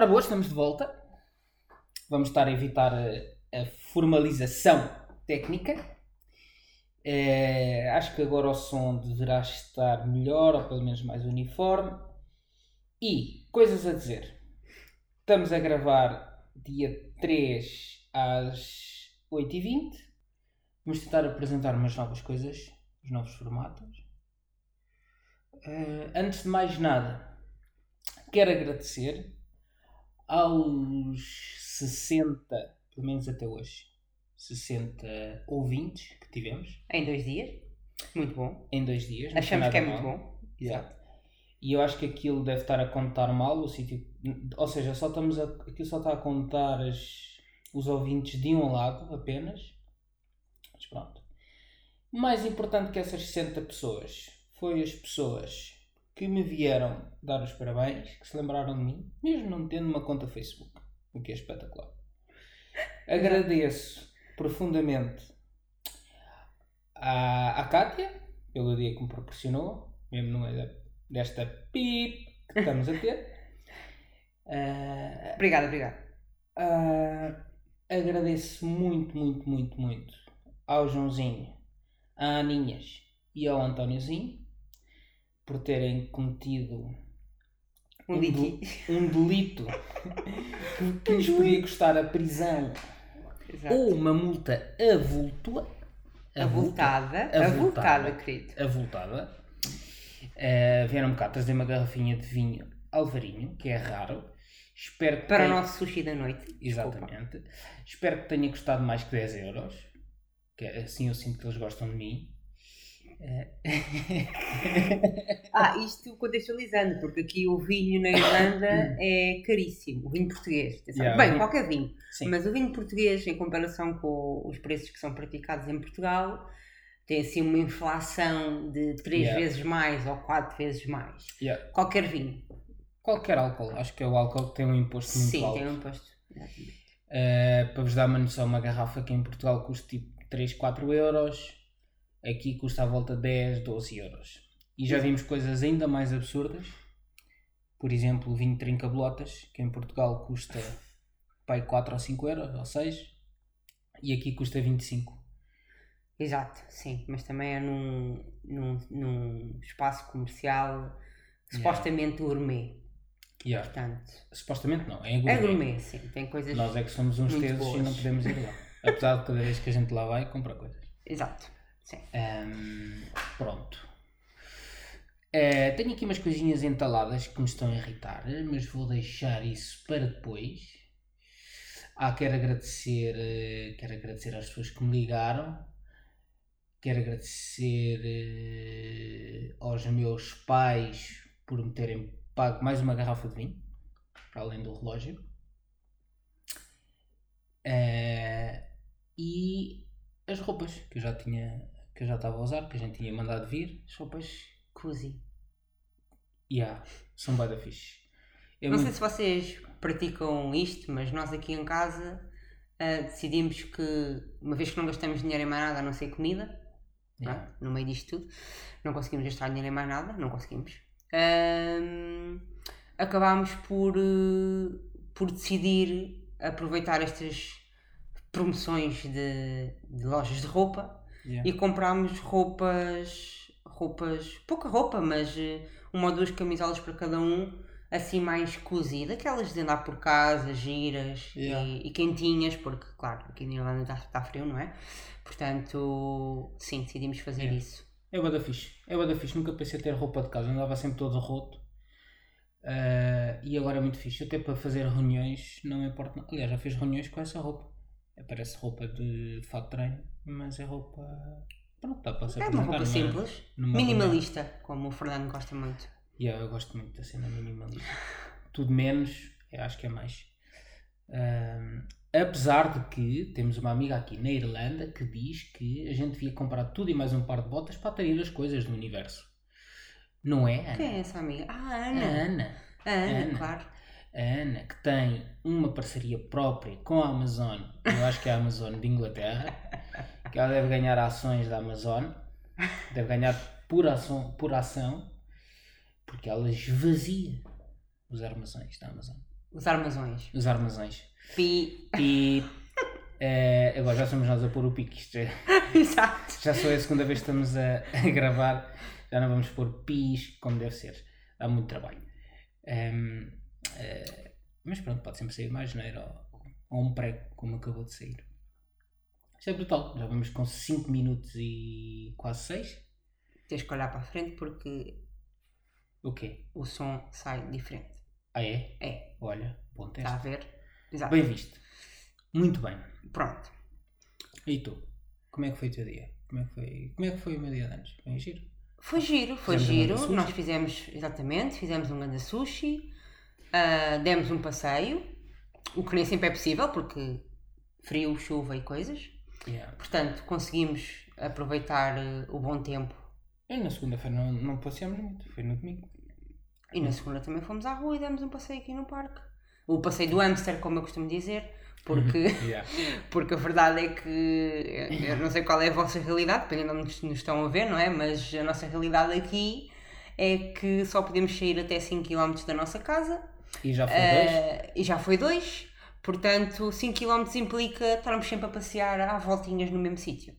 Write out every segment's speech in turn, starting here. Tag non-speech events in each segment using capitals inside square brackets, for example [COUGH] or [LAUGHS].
Ora boa, estamos de volta. Vamos estar a evitar a, a formalização técnica. Eh, acho que agora o som deverá estar melhor, ou pelo menos mais uniforme. E, coisas a dizer. Estamos a gravar dia 3 às 8h20. Vamos tentar apresentar umas novas coisas, os novos formatos. Eh, antes de mais nada, quero agradecer aos 60, pelo menos até hoje, 60 ouvintes que tivemos Em dois dias. Muito bom. em dois dias. Achamos que é nada muito mal. bom. Exato. E eu acho que aquilo deve estar a contar mal o sítio. Ou seja, só estamos a, aquilo só está a contar as, os ouvintes de um lado apenas. Mas pronto. Mais importante que essas 60 pessoas foi as pessoas que me vieram dar os parabéns, que se lembraram de mim, mesmo não tendo uma conta Facebook, o que é espetacular. [LAUGHS] Agradeço profundamente à, à Kátia pelo dia que me proporcionou, mesmo no meio da- desta pip que estamos a ter. [LAUGHS] Ah, Obrigada, obrigada. ah, agradeço muito, muito, muito, muito ao Joãozinho, à Aninhas e ao Antóniozinho por terem cometido Um Um diti. um delito [LAUGHS] que, que lhes podia custar a prisão Exato. ou uma multa avultua. Avultada. avultada. Avultada, querido. avultada. Eh, vieram-me cá trazer uma garrafinha de vinho Alvarinho, que é raro. Espero que Para o tenha- nosso sushi da noite. Desculpa. Exatamente. Espero que tenha custado mais que 10 euros. Que é assim eu sinto que eles gostam de mim. Eh, Ah, isto contextualizando, porque aqui o vinho na Irlanda é caríssimo. O vinho português. Yeah, Bem, qualquer vinho. Sim. Mas o vinho português, em comparação com os preços que são praticados em Portugal, tem assim uma inflação de três Yeah. vezes mais ou quatro vezes mais. Yeah. Qualquer vinho. Qualquer álcool. Acho que é o álcool que tem um imposto muito Sim, alto. tem um imposto. Uh, para vos dar uma noção, uma garrafa que em Portugal custa tipo 3, 4 euros, aqui custa à volta de 10, 12 euros. E já vimos coisas ainda mais absurdas. Por exemplo, vinho de Trinca-Bolotas, que em Portugal custa [LAUGHS] pai 4 ou 5 euros, ou 6, e aqui custa 25. Exato, sim, mas também é num, num, num espaço comercial supostamente gourmet. Yeah. Portanto, Supostamente não, é é gourmet. gourmet, sim, tem coisas. Nós é que somos uns tesos e não podemos ir lá. [LAUGHS] Apesar de cada vez que a gente lá vai, compra coisas. Exato, sim. Ahm, pronto. Eh, tenho aqui umas coisinhas entaladas que me estão a irritar, mas vou deixar isso para depois. Ah, quero agradecer, eh, quero agradecer às pessoas que me ligaram. Quero agradecer eh, aos meus pais por me terem pago mais uma garrafa de vinho, para além do relógio. E as roupas que eu já tinha, que eu já estava a usar, que a gente tinha mandado vir. As roupas cozy. Yeah, são bué da fixe. É Não sei muito- se vocês praticam isto, mas nós aqui em casa ah, decidimos que, uma vez que não gastamos dinheiro em mais nada a não ser comida? Yeah. no meio disto tudo, não conseguimos gastar dinheiro em mais nada, não conseguimos. Acabámos por, eh, por decidir aproveitar estas promoções de, de lojas de roupa Yeah. e comprámos roupas, roupas, pouca roupa, mas eh, uma ou duas camisolas para cada um, assim mais cozy, daquelas de andar por casa, giras Yeah. e, e quentinhas, porque claro, aqui na Irlanda está, está frio, não é? Portanto, sim, decidimos fazer Yeah. isso. É da fixe. É bué da fixe. Nunca pensei ter roupa de casa. Andava sempre todo roto. Ah, e agora é muito fixe. Até para fazer reuniões não me importa. Aliás, já fiz reuniões com essa roupa. É, Parece roupa de fato de treino, mas é roupa. Pronto, dá para se É uma roupa numa- simples, numa minimalista, como o Fernando gosta muito. Yeah, eu gosto muito da cena minimalista. Tudo menos, eu acho que é mais. Ahm, apesar de que temos uma amiga aqui na Irlanda que diz que a gente devia comprar tudo e mais um par de botas para atrair as coisas do universo. Não é, Ana? Quem é essa amiga? Ah, a A Ana. Ana. A Ana, Ana. claro. A Ana, que tem uma parceria própria com a Amazon, eu acho que é a Amazon de Inglaterra, que ela deve ganhar ações da Amazon, deve ganhar por ação, por ação porque ela esvazia os armazéns da Amazon. Os armazões. Os armazões. Pi. E eh, [LAUGHS] agora já somos nós a pôr o pique. Isto é- [LAUGHS] Exato. já só é a segunda vez que estamos a, a gravar. Já não vamos pôr pis como deve ser. Dá muito trabalho. Ehm, eh, mas pronto, pode sempre sair mais janeiro ou, ou um prego, como acabou de sair. Isto é brutal. Já vamos com 5 minutos e quase 6. Tens que olhar para a frente porque O quê? o som sai diferente. Ah, é? É, Olha, bom teste. está a ver? Exato. Bem visto. Muito bem. Pronto. E tu? Como é que foi o teu dia? Como é que foi, como é que foi o meu dia de anos? Foi giro? Foi giro, foi Fizemos um giro. sushi. Nós fizemos, exatamente, fizemos um grande sushi, ah, demos um passeio, o que nem sempre é possível porque frio, chuva e coisas. Yeah. Portanto, conseguimos aproveitar eh, o bom tempo Eu na segunda-feira não, não passeamos muito, foi no domingo. e na segunda também fomos à rua e demos um passeio aqui no parque. O passeio do hamster, como eu costumo dizer, porque, [LAUGHS] Yeah. porque a verdade é que eu não sei qual é a vossa realidade, dependendo de onde nos estão a ver, não é? Mas a nossa realidade aqui é que só podemos sair até 5 km da nossa casa E já foi dois? eh, e já foi 2. Portanto, 5 km implica estarmos sempre a passear à voltinhas no mesmo sítio.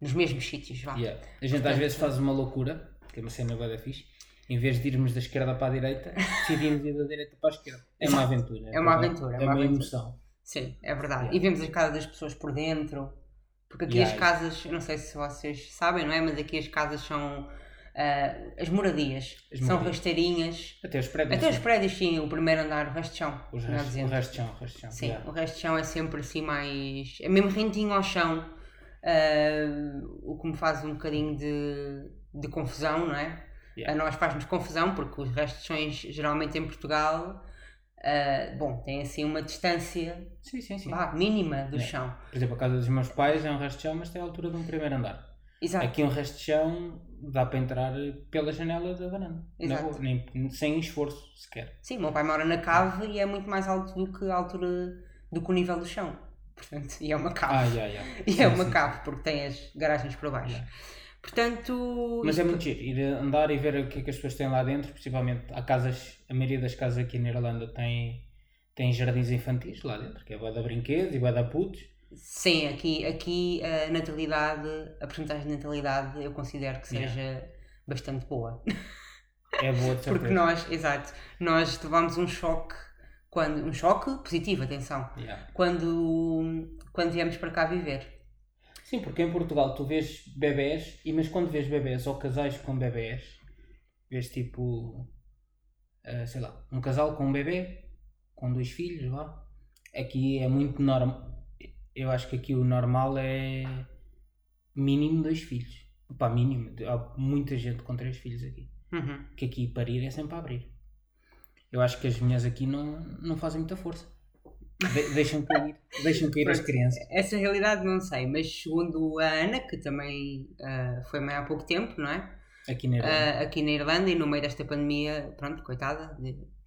Nos mesmos sítios, vá. Yeah. A gente às vezes faz uma loucura, que é uma cena bué da fixe. Em vez de irmos da esquerda para a direita, decidimos ir da direita para a esquerda. É uma aventura. É uma aventura, é É uma uma aventura. emoção. Sim, é verdade. Yeah. E vemos as casas das pessoas por dentro. Porque aqui Yeah. as casas, eu não sei se vocês sabem, não é? Mas aqui as casas são ah, as moradias. As são moradias. rasteirinhas. Até os prédios. Até os sim. prédios, sim, o primeiro andar, o resto de chão. Os melhor restos, o resto de chão, o resto de chão. Sim, Yeah. o resto de chão é sempre assim mais. É mesmo rentinho ao chão. ah, o que me faz um bocadinho de, de confusão, não é? Yeah. A nós faz-nos confusão porque os restos de chões, geralmente em Portugal, ah, bom, têm assim uma distância Sim, sim, mínima do Yeah. chão. Por exemplo, a casa dos meus pais é um resto de chão, mas tem a altura de um primeiro andar. Exato. Aqui um resto de chão dá para entrar pela janela da varanda. Exato. boa, nem, sem esforço sequer. Sim, o meu pai mora na cave e é muito mais alto do que a altura do que o nível do chão. Portanto, e é uma Ah, cave. yeah, yeah. [LAUGHS] E Sim, é uma sim, cave, porque tem as garagens para baixo. Yeah. Portanto, Mas é muito giro, ir andar e ver o que é que as pessoas têm lá dentro, principalmente há casas, a maioria das casas aqui na Irlanda tem, tem jardins infantis lá dentro, que é bué de brinquedos e bué de putos. Sim, aqui, aqui a natalidade, a porcentagem de natalidade eu considero que Yeah. seja bastante boa. É boa de [LAUGHS] certeza. Porque nós, exato, nós levámos um choque, quando, um choque positivo, atenção, Yeah. quando, quando viemos para cá viver. Sim, porque em Portugal tu vês bebés, e mas quando vês bebés ou casais com bebés, vês tipo, eh, sei lá, um casal com um bebê, com dois filhos, vá. Aqui é muito normal. Eu acho que aqui o normal é mínimo dois filhos. Pá, mínimo. Há muita gente com três filhos aqui. Uhum. Que aqui parir é sempre a abrir. Eu acho que as mulheres aqui não, não fazem muita força. De- deixam cair, [LAUGHS] deixam cair as crianças. Essa realidade não sei, mas segundo a Ana, que também ah, foi mãe há pouco tempo, não é? Aqui na Irlanda. Ah, aqui na Irlanda e no meio desta pandemia, pronto, coitada,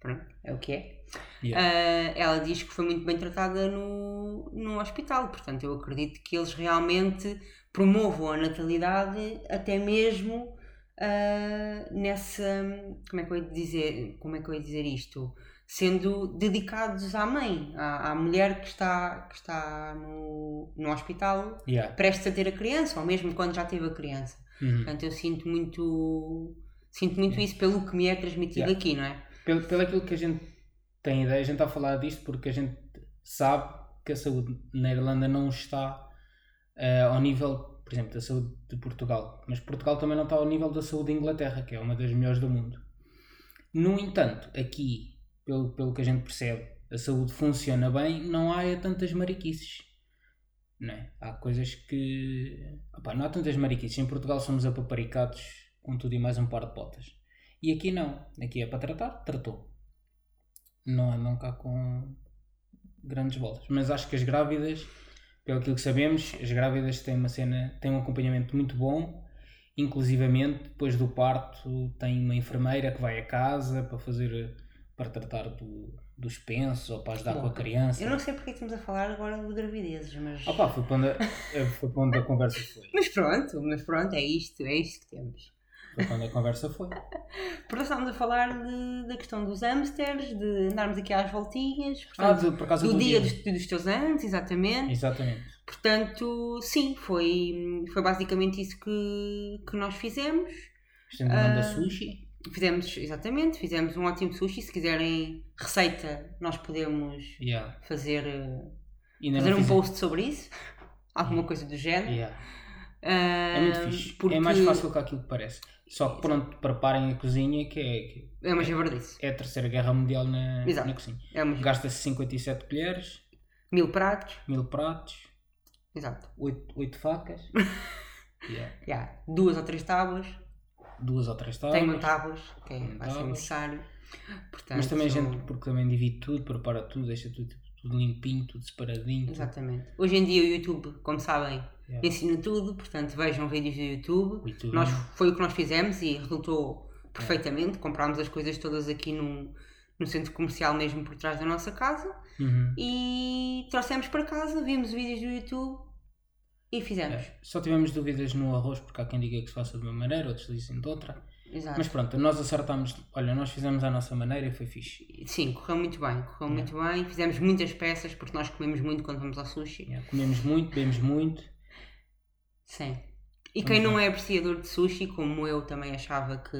pronto, é o que é. Yeah. Ah, ela diz que foi muito bem tratada no, no hospital, portanto eu acredito que eles realmente promovam a natalidade até mesmo ah, nessa, como é que eu ia dizer, como é que eu ia dizer isto? Sendo dedicados à mãe, à, à mulher que está, que está no, no hospital Yeah. prestes a ter a criança, ou mesmo quando já teve a criança. Uhum. Portanto, eu sinto muito, sinto muito isso pelo que me é transmitido Yeah. aqui, não é? Pelo, pelo aquilo que a gente tem ideia, a gente está a falar disto porque a gente sabe que a saúde na Irlanda não está eh, ao nível, por exemplo, da saúde de Portugal. Mas Portugal também não está ao nível da saúde da Inglaterra, que é uma das melhores do mundo. No entanto, aqui, pelo, pelo que a gente percebe, a saúde funciona bem, não há é tantas mariquices. Não é? Há coisas que. Opá, não há tantas mariquices. Em Portugal somos apaparicados com tudo e mais um par de botas. E aqui não. Aqui é para tratar, tratou. Não andam cá com grandes voltas. Mas acho que as grávidas, pelo aquilo que sabemos, as grávidas têm uma cena, têm um acompanhamento muito bom. Inclusivamente, depois do parto, tem uma enfermeira que vai a casa para fazer para tratar do, dos pensos ou para ajudar Bom, com a criança. Eu não sei porque estamos a falar agora de gravidezes, mas. Opa, foi para onde, a- foi para onde a conversa foi. Mas pronto, mas pronto, é isto, é isto que temos. Foi quando a conversa foi. [LAUGHS] Porque estávamos a falar de- da questão dos hamsters, de andarmos aqui às voltinhas, Ah, portanto, de- por causa do, do, dia, dia. Dos, dos teus anos, exatamente. Exatamente. Portanto, sim, foi, foi basicamente isso que, que nós fizemos. Falando da Ah, sushi. Fizemos, exatamente, fizemos um ótimo sushi. Se quiserem receita, nós podemos Yeah. fazer, Ainda fazer um post sobre isso. [LAUGHS] Alguma coisa do género. Yeah. É muito Ah, fixe. porque É mais fácil que aquilo que parece. Só que pronto, preparem a cozinha que é, que É uma javardice. é a terceira guerra mundial na, Exato. na cozinha. É uma Gasta-se 57 colheres, mil pratos. mil pratos, Exato. 8, 8 facas, [LAUGHS] yeah. Yeah. Duas ou três tábuas. duas ou três Tem tábuas. uma tábuas, que é, vai ser necessário. Portanto, Mas também a gente, porque também divide tudo, prepara tudo, deixa tudo, tudo limpinho, tudo separadinho. tudo- Exatamente. Hoje em dia o YouTube, como sabem, Yeah. ensina tudo, portanto vejam vídeos do YouTube. YouTube. Nós, foi o que nós fizemos e resultou perfeitamente. Comprámos as coisas todas aqui no, no centro comercial mesmo por trás da nossa casa Uhum. e trouxemos para casa, vimos vídeos do YouTube e fizemos. É, Só tivemos dúvidas no arroz, porque há quem diga que se faça de uma maneira, outros dizem de outra. Exato. Mas pronto, nós acertámos, olha, nós fizemos à nossa maneira e foi fixe. Sim, correu muito bem, correu muito bem. Fizemos muitas peças porque nós comemos muito quando vamos ao sushi. Yeah, comemos muito, bebemos muito. Sim. E quem não é apreciador de sushi, como eu também achava que,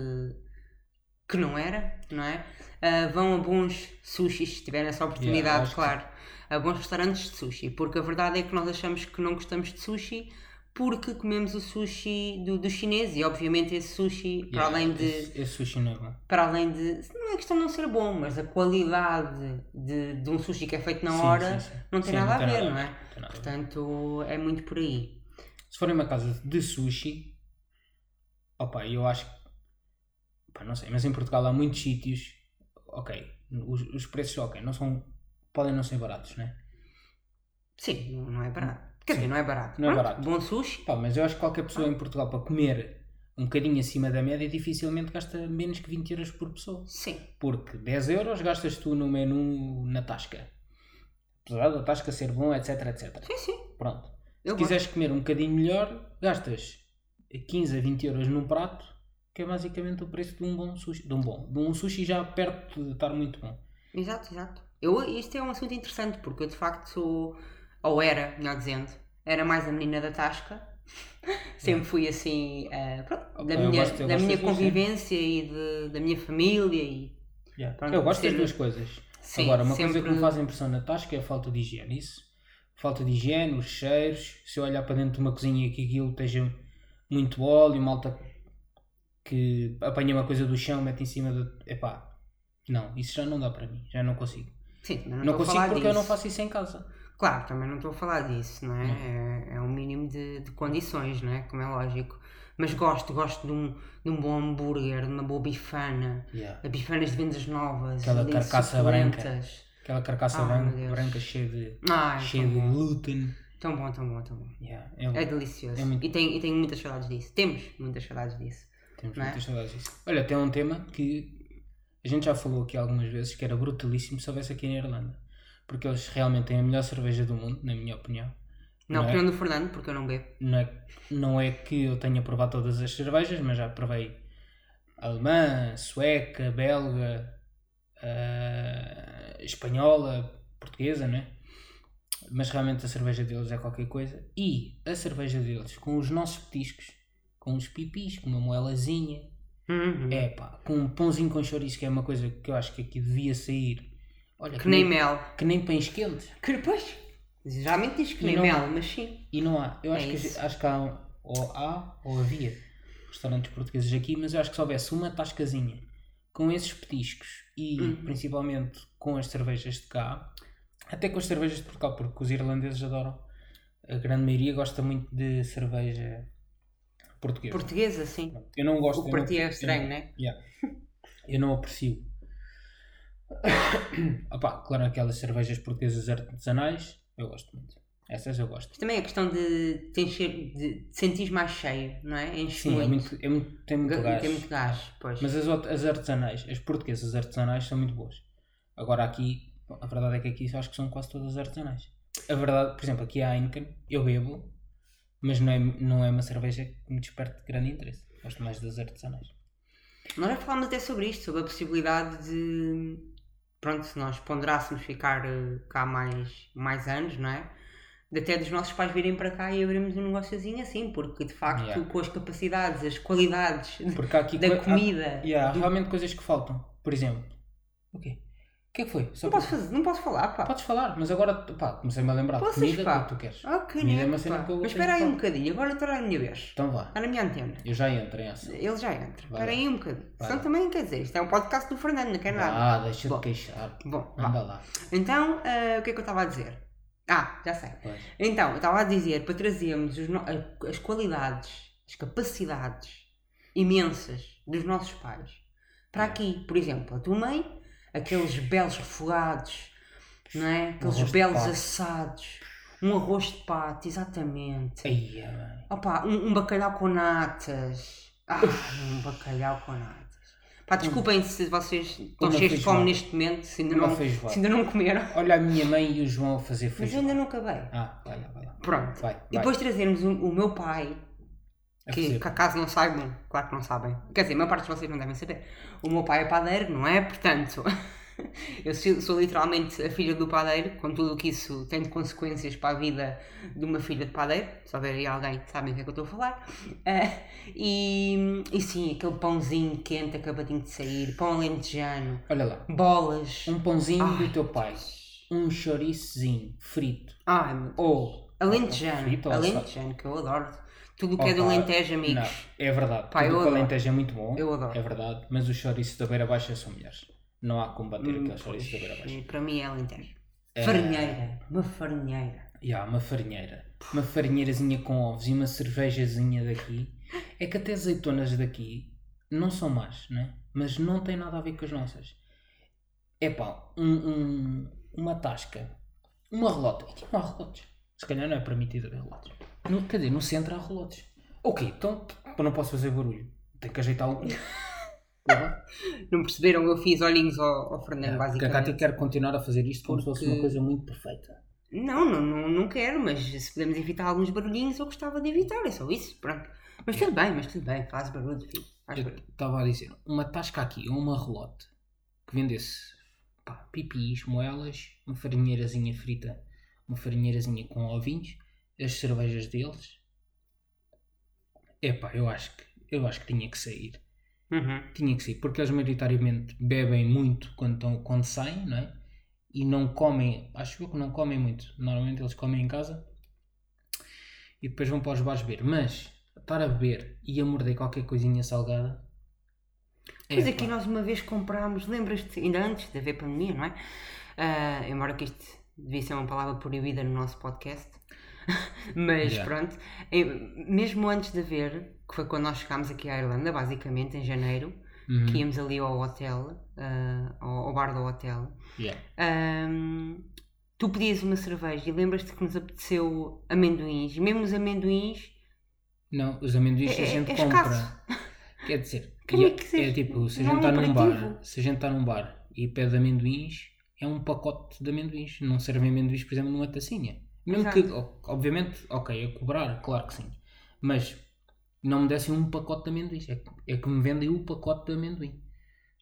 que não era, não é? Ah, vão a bons sushis, se tiverem essa Yeah, oportunidade, que claro. A bons restaurantes de sushi. Porque a verdade é que nós achamos que não gostamos de sushi porque comemos o sushi do, do chinês e obviamente esse sushi, para Yeah, além de Esse, esse sushi não é bom. para além de. Não é questão de não ser bom, mas a qualidade de, de um sushi que é feito na Sim, hora sim, sim. não tem nada a ver, nada não é? Não. Portanto, é muito por aí. Se forem uma casa de sushi, opa, eu acho. Pá, não sei, mas em Portugal há muitos sítios. Ok, os, os preços, ok, não são. Podem não ser baratos, né? Sim, não é barato. Quer dizer, não é barato. Não é barato. Bom sushi. Pá, mas eu acho que qualquer pessoa em Portugal para comer um bocadinho acima da média dificilmente gasta menos que 20 euros por pessoa. Sim. Porque 10 euros gastas tu no menu na tasca. Apesar da tasca ser bom, etc, etc. Sim, sim. Pronto. Eu Se quiseres comer um bocadinho melhor, gastas 15 a 20 euros num prato, que é basicamente o preço de um bom sushi. De um bom. De um sushi já perto de estar muito bom. gosto. Exato, exato. Eu, isto é um assunto interessante porque eu de facto sou, ou era, melhor dizendo, era mais a menina da tasca. [LAUGHS] Sempre fui assim, eh, pronto, da minha, gosto- da minha das duas, sim. convivência e de- da minha família e Pronto, eu gosto das duas coisas. Sim, Agora, uma coisa que sempre- me faz impressão na tasca é a falta de higiene. Isso. Falta de higiene, os cheiros. Se eu olhar para dentro de uma cozinha e que aquilo esteja muito óleo, malta que apanha uma coisa do chão, mete em cima da. Epá, não, isso já não dá para mim, já não consigo. Sim, não, Não, consigo porque eu não disso. faço isso em casa. Claro, também não estou a falar disso, não é? É, é um mínimo de, de condições, não é? Como é lógico. Mas gosto, gosto de um, de um bom hambúrguer, de uma boa bifana, de bifanas de vendas novas, Aquela ali, carcaça branca. Aquela carcaça branca, branca cheia de, Ai, cheia de glúten. Tão bom, tão bom, tão bom. Yeah, é, É delicioso. É muito- E, tenho, e tenho muitas saudades disso. Temos muitas saudades disso. Temos é? muitas saudades disso. Olha, tem um tema que a gente já falou aqui algumas vezes que era brutalíssimo se houvesse aqui na Irlanda. Porque eles realmente têm a melhor cerveja do mundo, na minha opinião. Na é? opinião do Fernando, porque eu não bebo. Não é, não é que eu tenha provado todas as cervejas, mas já provei alemã, sueca, belga, ah, espanhola, portuguesa, né? Mas realmente a cerveja deles é qualquer coisa. E a cerveja deles, com os nossos petiscos, com os pipis, com uma moelazinha, Uhum. é pá, com um pãozinho com chouriço, que é uma coisa que eu acho que aqui devia sair. Olha, Que nem mel. que nem pães quentes. Que depois. Geralmente diz que E nem mel, mas sim. E não há. Eu É acho, que, acho que há, ou há ou havia restaurantes portugueses aqui, mas eu acho que se houvesse uma tascazinha com esses petiscos e Uhum. principalmente com as cervejas de cá, até com as cervejas de Portugal, porque os irlandeses adoram. A grande maioria gosta muito de cerveja portuguesa. Portuguesa, sim. Eu não gosto O que para ti é estranho, não- né? Yeah. Eu não aprecio. [COUGHS] Opá, claro, aquelas cervejas portuguesas artesanais, eu gosto muito. Essas eu gosto. Mas também a questão de te encher, de te sentir mais cheio, não é? Enche Sim, é muito, é muito, tem muito Ga- gás. Tem muito gás, pois. Mas as, as artesanais, as portuguesas artesanais são muito boas. Agora aqui, a verdade é que aqui acho que são quase todas artesanais. A verdade, por exemplo, aqui a Heineken, eu bebo, mas não é, não é uma cerveja que me desperte grande interesse. Gosto mais das artesanais. Nós já falámos até sobre isto, sobre a possibilidade de, pronto, se nós ponderássemos ficar eh, cá mais, mais anos, não é? De até dos nossos pais virem para cá e abrirmos um negóciozinho assim, porque de facto Yeah. com as capacidades, as qualidades aqui da há- comida. E há do- realmente coisas que faltam. Por exemplo, o quê? O que é que foi? Só Não posso fazer, não posso falar, pá. Podes falar, mas agora pá, comecei-me a lembrar de Possas, comida pá. que tu queres. Ah, que Comida é uma cena que eu Mas espera aí um bocadinho, agora estará a minha vez. Então vá, Está na minha antena. eu já entro em ação. Ele já entra. Espera aí um bocadinho. Vai Senão lá. também quer dizer, isto é um podcast do Fernando, não quer nada. Ah, deixa Bom. de queixar. Bom. Anda lá. Então, ah, o que é que eu estava a dizer? Ah, já sei. Pois. Então, eu estava a dizer para trazermos os no- as qualidades, as capacidades imensas dos nossos pais para É. aqui. Por exemplo, a tua mãe, aqueles belos refogados, não é? Aqueles de belos assados, um arroz de pato, exatamente. Mãe. Opa, um, um bacalhau com natas. Ah, um bacalhau com natas. Pá, desculpem se vocês estão cheios de fome neste momento, se ainda, não, se ainda não comeram. Olha a minha mãe e o João a fazer Mas eu feijão. ainda não acabei. Ah, vai lá, vai lá. Pronto. Vai, E vai. depois trazermos o, o meu pai, A que, acaso não saibam, claro que não sabem. Quer dizer, a maior parte de vocês não devem saber. O meu pai é padeiro, não é? Portanto, [LAUGHS] eu sou, sou literalmente a filha do padeiro, com tudo o que isso tem de consequências para a vida de uma filha de padeiro. Se houver aí alguém que sabe o que é que eu estou a falar. Ah, [LAUGHS] e, e sim, aquele pãozinho quente acabadinho de sair, pão alentejano, Olha lá. bolas. Um pãozinho Ai, do teu pai. Um chouriçozinho frito. Ai, meu Deus. Ou. Alentejano, Frito alentejano, que eu adoro. Tudo o que é do Alentejo, amigos. Não, é verdade. Pá, Tudo o que adoro. Alentejo é muito bom. Eu adoro. É verdade. Mas os chouriços da Beira Baixa são melhores. Não há como bater Hum, aqueles chouriços da Beira Baixa. Para mim é Alentejo. É. Farinheira. Uma farinheira. Há uma farinheira. Uma farinheirazinha com ovos e uma cervejazinha daqui. É que até azeitonas daqui não são más, né? Mas não tem nada a ver com as nossas. É pá, um, um- uma tasca. Uma relota. E tipo, há relotes. Se calhar não é permitido haver relotes. No, quer dizer, no centro há relotes. Ok, então eu não posso fazer barulho. Tenho que ajeitar. Porra. Não perceberam? Eu fiz olhinhos ao, ao Fernando, É, porque a basicamente. Cátia quer continuar a fazer isto como se fosse uma coisa muito perfeita. Não, não, não, não quero, mas se podemos evitar alguns barulhinhos, eu gostava de evitar. É só isso, pronto. Mas tudo bem, mas tudo bem. Faz barulho, filho. Faz barulho. estava a dizer, uma tasca aqui ou uma relote que vendesse pá, pipis, moelas, uma farinheirazinha frita, uma farinheirazinha com ovinhos, as cervejas deles. Epá, eu acho que eu acho que tinha que sair. Uhum. Tinha que sair, porque eles maioritariamente bebem muito quando, estão, quando saem, não é? E não comem, acho eu que não comem muito. Normalmente eles comem em casa e depois vão para os bares beber. Mas estar a beber e a morder qualquer coisinha salgada. Pois epá, aqui nós uma vez comprámos, lembras-te, ainda antes de haver pandemia, não é? Ah, embora que isto devia ser uma palavra proibida no nosso podcast. [LAUGHS] Mas Yeah. pronto, mesmo antes de haver, que foi quando nós chegámos aqui à Irlanda, basicamente em janeiro, uhum, que íamos ali ao hotel, ah, ao, bar do hotel, yeah. ahm, tu pedias uma cerveja e lembras-te que nos apeteceu amendoins, e mesmo os amendoins, Não, os amendoins É- a gente é compra. escasso. Quer dizer, [LAUGHS] Como é que é, seja? é tipo, se a gente é está um num bar, se a gente está num bar e pede amendoins, é um pacote de amendoins. Não servem amendoins, por exemplo, numa tacinha. Mesmo que, Exato. o- obviamente, ok, a cobrar, claro que sim. Mas não me dessem um pacote de amendoins. É, que- é que me vendem o pacote de amendoim.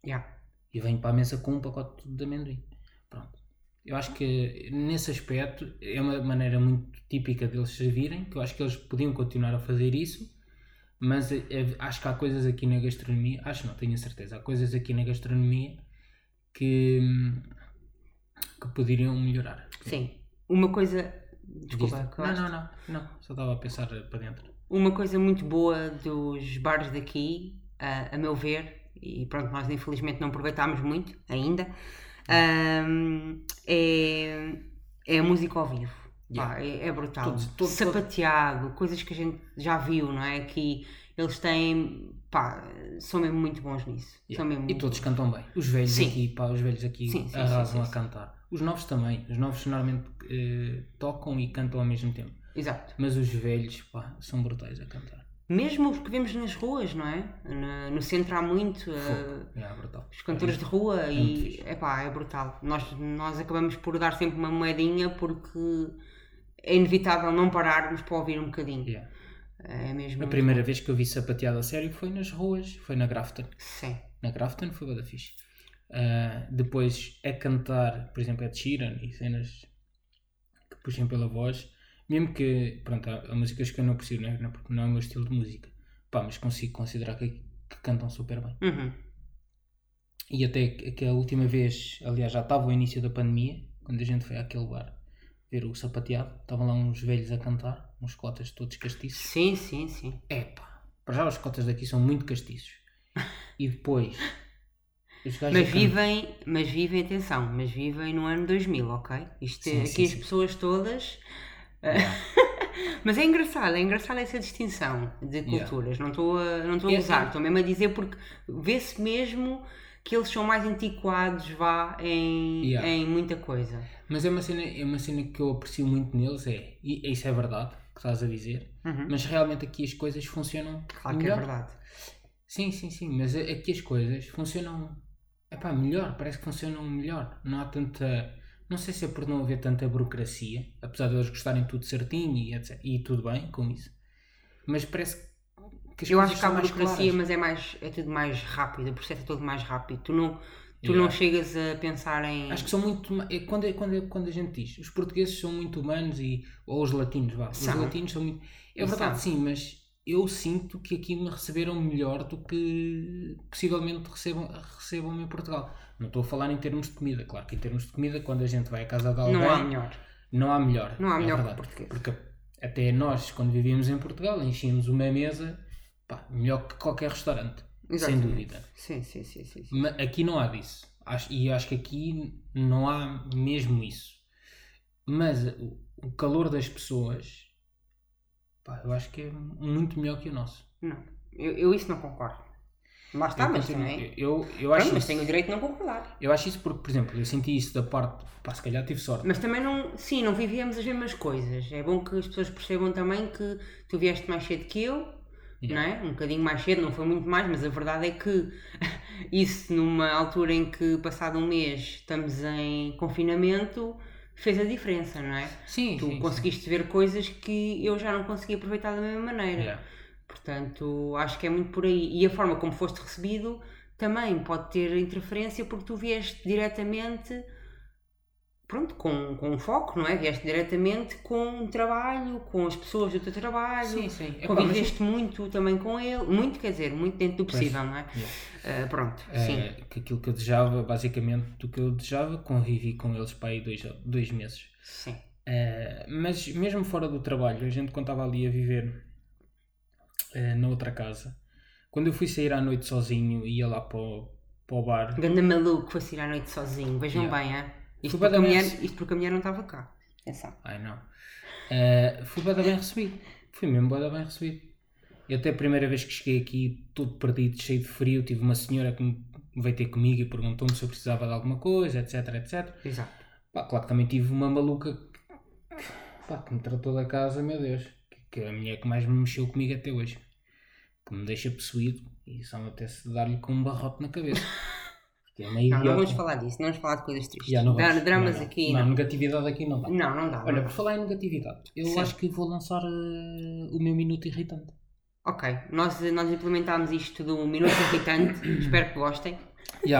yeah, E venho para a mesa com um pacote de amendoim. Pronto. Eu acho que nesse aspecto é uma maneira muito típica deles servirem, que eu acho que eles podiam continuar a fazer isso, mas é- é- acho que há coisas aqui na gastronomia, acho não, tenho a certeza, há coisas aqui na gastronomia que, que poderiam melhorar. sim. Uma coisa, desculpa? Não, não, não, não, só estava a pensar para dentro. Uma coisa muito boa dos bares daqui, a, a meu ver, e pronto, nós infelizmente não aproveitámos muito ainda, ahm, é, é a música ao vivo. Yeah. Pá, é, é brutal. Todos- Sapateado, coisas que a gente já viu, não é? Que eles têm, pá, são mesmo muito bons nisso. São Yeah. mesmo E todos bons. cantam bem. Os velhos Sim. aqui, pá, os velhos aqui Sim, sim, arrasam sim, sim, a cantar. Os novos também. Os novos normalmente eh, tocam e cantam ao mesmo tempo. Exato. Mas os velhos, pá, são brutais a cantar. Mesmo os que vemos nas ruas, não é? Na- no centro há muito. É, brutal. os cantores de rua É e fixe. epá, é brutal. Nós, nós acabamos por dar sempre uma moedinha porque é inevitável não pararmos para ouvir um bocadinho. Yeah. É mesmo. A primeira vez que eu vi sapateado a sério foi nas ruas, foi na Grafton. Sim. Na Grafton foi bué da fixe. Ah, depois a cantar, por exemplo, Ed Sheeran e cenas que puxem pela voz, mesmo que, pronto, há, há músicas que eu não aprecio, não é? Não- porque não é o meu estilo de música, pá, mas consigo considerar que, que cantam super bem. Uhum. E até que que a última vez, aliás, já estava o início da pandemia, quando a gente foi àquele bar ver o sapateado, estavam lá uns velhos a cantar, uns cotas todos castiços. Sim, sim, sim. Epá, para já os cotas daqui são muito castiços. [LAUGHS] E depois, Mas can- vivem, mas vivem, atenção, mas vivem no ano 2000, ok? Isto, Sim, aqui sim, as sim. pessoas todas. Yeah. [LAUGHS] Mas é engraçado, é engraçado essa distinção de Yeah. culturas. Não estou a, não estou a É, gozar, sim. estou mesmo a dizer porque vê-se mesmo que eles são mais antiquados, vá, em, Yeah. em muita coisa. Mas é uma, cena, é uma cena que eu aprecio muito neles, é, e isso é verdade, que estás a dizer, Uhum. mas realmente aqui as coisas funcionam Claro que é melhor. verdade. Sim, sim, sim, mas aqui as coisas funcionam epá, melhor, parece que funcionam melhor. Não há tanta. Não sei se é por não haver tanta burocracia, apesar de eles gostarem tudo certinho e, etc. E tudo bem com isso, mas parece que as Eu acho que há burocracia, claras. mas é, mais, é tudo mais rápido, o processo é todo mais rápido. Tu não, tu Yeah. não chegas a pensar em. Acho que são muito. É quando, é, quando, é, quando a gente diz os portugueses são muito humanos e. Ou os latinos, vá. Os São. latinos são muito. É E verdade, são. sim, mas eu sinto que aqui me receberam melhor do que possivelmente recebam, recebam em Portugal. Não estou a falar em termos de comida, claro que em termos de comida, quando a gente vai à casa de alguém, não há melhor. não há melhor. Não há é melhor verdade. português. Porque até nós, quando vivíamos em Portugal, enchíamos uma mesa pá, melhor que qualquer restaurante, sem Exatamente. dúvida. Sim, sim, sim, sim. sim. Ma- Aqui não há disso. Acho, e acho que aqui não há mesmo isso. Mas o calor das pessoas, pá, eu acho que é muito melhor que o nosso. Não, eu, eu isso não concordo. Lá está, eu, mas continuo- também. eu, eu, Pronto, acho mas isso, tenho o direito de não concordar. eu acho isso porque, por exemplo, eu senti isso da parte, pá, se calhar tive sorte. Mas também não, sim, não vivíamos as mesmas coisas. É bom que as pessoas percebam também que tu vieste mais cedo que eu, não é? Um bocadinho mais cedo, não foi muito mais, mas a verdade é que [LAUGHS] isso numa altura em que passado um mês estamos em confinamento fez a diferença, não é? Sim, Tu sim, sim. conseguiste ver coisas que eu já não consegui aproveitar da mesma maneira. Yeah. Portanto, acho que é muito por aí. E a forma como foste recebido também pode ter interferência porque tu vieste diretamente, pronto, com, com um foco, não é? Vieste diretamente com um trabalho, com as pessoas do teu trabalho. Sim, sim. Epá, mas- Conviveste muito também com ele, muito quer dizer, muito dentro do Pois. possível, não é? Yeah. Ah, pronto, Eh, sim. que aquilo que eu desejava, basicamente, do que eu desejava, convivi com eles para aí dois, dois meses. Sim. Eh, mas mesmo fora do trabalho, a gente quando estava ali a viver na outra casa, quando eu fui sair à noite sozinho ia lá para o, para o bar, Ganda maluco foi sair à noite sozinho, vejam Yeah. bem, é? Isto, porque a mulher, isto porque a mulher não estava cá. Atenção. ai não, Eh, fui bem bem recebido, fui mesmo bem bem recebido. E até a primeira vez que cheguei aqui, todo perdido, cheio de frio, tive uma senhora que me veio ter comigo e perguntou-me se eu precisava de alguma coisa, etc, etc. Exato. Pá, claro que também tive uma maluca que, pá, que me tratou da casa, meu Deus, que, que é a mulher que mais me mexeu comigo até hoje, que me deixa possuído e só me apetece dar-lhe com um barrote na cabeça. [LAUGHS] Porque é meio Não, não vamos falar disso, não vamos falar de coisas tristes. Não Dar dramas Não, não. aqui, não. não. negatividade aqui não dá. Não, não dá. Olha, por falar em negatividade, eu Sim. acho que vou lançar eh, o meu minuto irritante. Ok, nós, nós implementámos isto do minuto irritante, [COUGHS] espero que gostem.